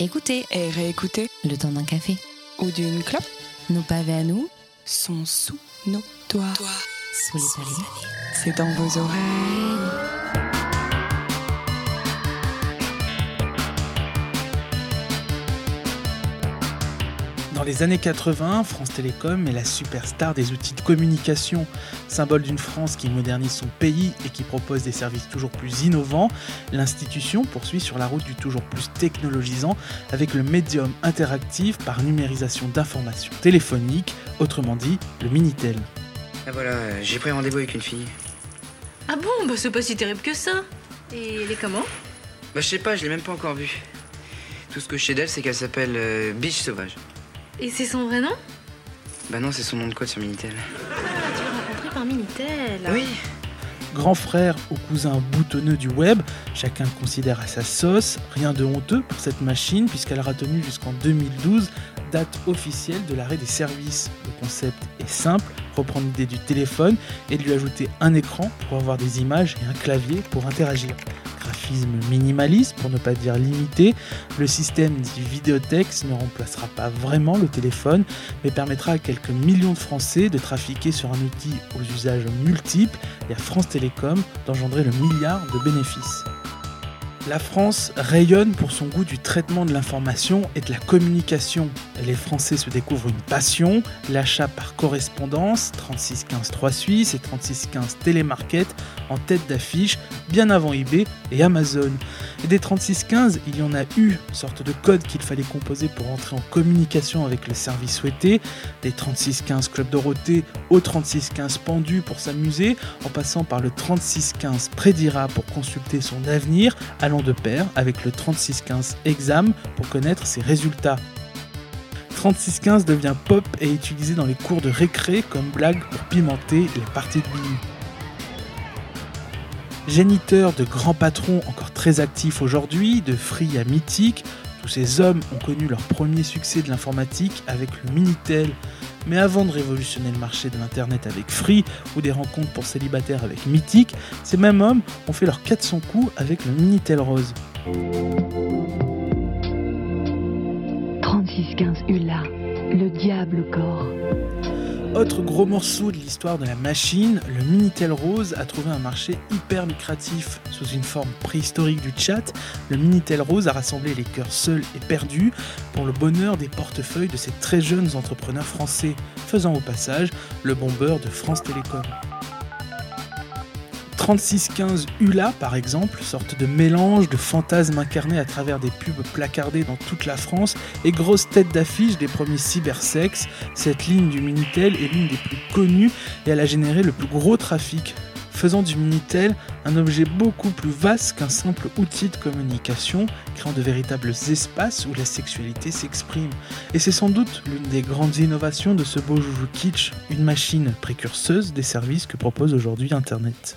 Écoutez et réécoutez le temps d'un café ou d'une clope. Nos pavés à nous sont sous nos doigts. Sous les paliers. C'est dans vos oreilles. Dans les années 80, France Télécom est la superstar des outils de communication, symbole d'une France qui modernise son pays et qui propose des services toujours plus innovants. L'institution poursuit sur la route du toujours plus technologisant avec le médium interactif par numérisation d'informations téléphoniques, autrement dit le Minitel. Ah voilà, j'ai pris rendez-vous avec une fille. Ah bon? Bah c'est pas si terrible que ça. Et elle est comment? Bah je sais pas, je l'ai même pas encore vue. Tout ce que je sais d'elle, c'est qu'elle s'appelle euh, Biche Sauvage. Et c'est son vrai nom? Bah non, c'est son nom de code sur Minitel. Tu l'as rencontré par Minitel Oui. Grand frère ou cousin boutonneux du web, chacun le considère à sa sauce. Rien de honteux pour cette machine puisqu'elle aura tenu jusqu'en 2012, date officielle de l'arrêt des services. Le concept est simple, reprendre l'idée du téléphone et de lui ajouter un écran pour avoir des images et un clavier pour interagir minimaliste, pour ne pas dire limité, le système dit vidéotex ne remplacera pas vraiment le téléphone, mais permettra à quelques millions de Français de trafiquer sur un outil aux usages multiples et à France Télécom d'engendrer le milliard de bénéfices. La France rayonne pour son goût du traitement de l'information et de la communication. Les Français se découvrent une passion, l'achat par correspondance, 3615 Suisse et 3615 Télémarket en tête d'affiche, bien avant eBay et Amazon. Et des 3615, il y en a eu, sorte de code qu'il fallait composer pour entrer en communication avec le service souhaité, des 3615 Club Dorothée au 3615 Pendu pour s'amuser, en passant par le 3615 Prédira pour consulter son avenir, de pair avec le 3615 exam pour connaître ses résultats. 3615 devient pop et utilisé dans les cours de récré comme blague pour pimenter les parties de billes. Géniteur de grands patrons encore très actifs aujourd'hui, de Free à Mythique, tous ces hommes ont connu leur premier succès de l'informatique avec le Minitel, mais avant de révolutionner le marché de l'Internet avec Free ou des rencontres pour célibataires avec Mythic, ces mêmes hommes ont fait leurs 400 coups avec le Minitel Rose. 3615 ULA, le diable corps. Autre gros morceau de l'histoire de la machine, le Minitel Rose a trouvé un marché hyper lucratif. Sous une forme préhistorique du chat, le Minitel Rose a rassemblé les cœurs seuls et perdus pour le bonheur des portefeuilles de ces très jeunes entrepreneurs français, faisant au passage le bombeur de France Télécom. 3615 ULA, par exemple, sorte de mélange de fantasmes incarnés à travers des pubs placardées dans toute la France et grosse tête d'affiche des premiers cybersex, cette ligne du Minitel est l'une des plus connues et elle a généré le plus gros trafic, faisant du Minitel un objet beaucoup plus vaste qu'un simple outil de communication, créant de véritables espaces où la sexualité s'exprime. Et c'est sans doute l'une des grandes innovations de ce beau joujou kitsch, une machine précurseuse des services que propose aujourd'hui Internet.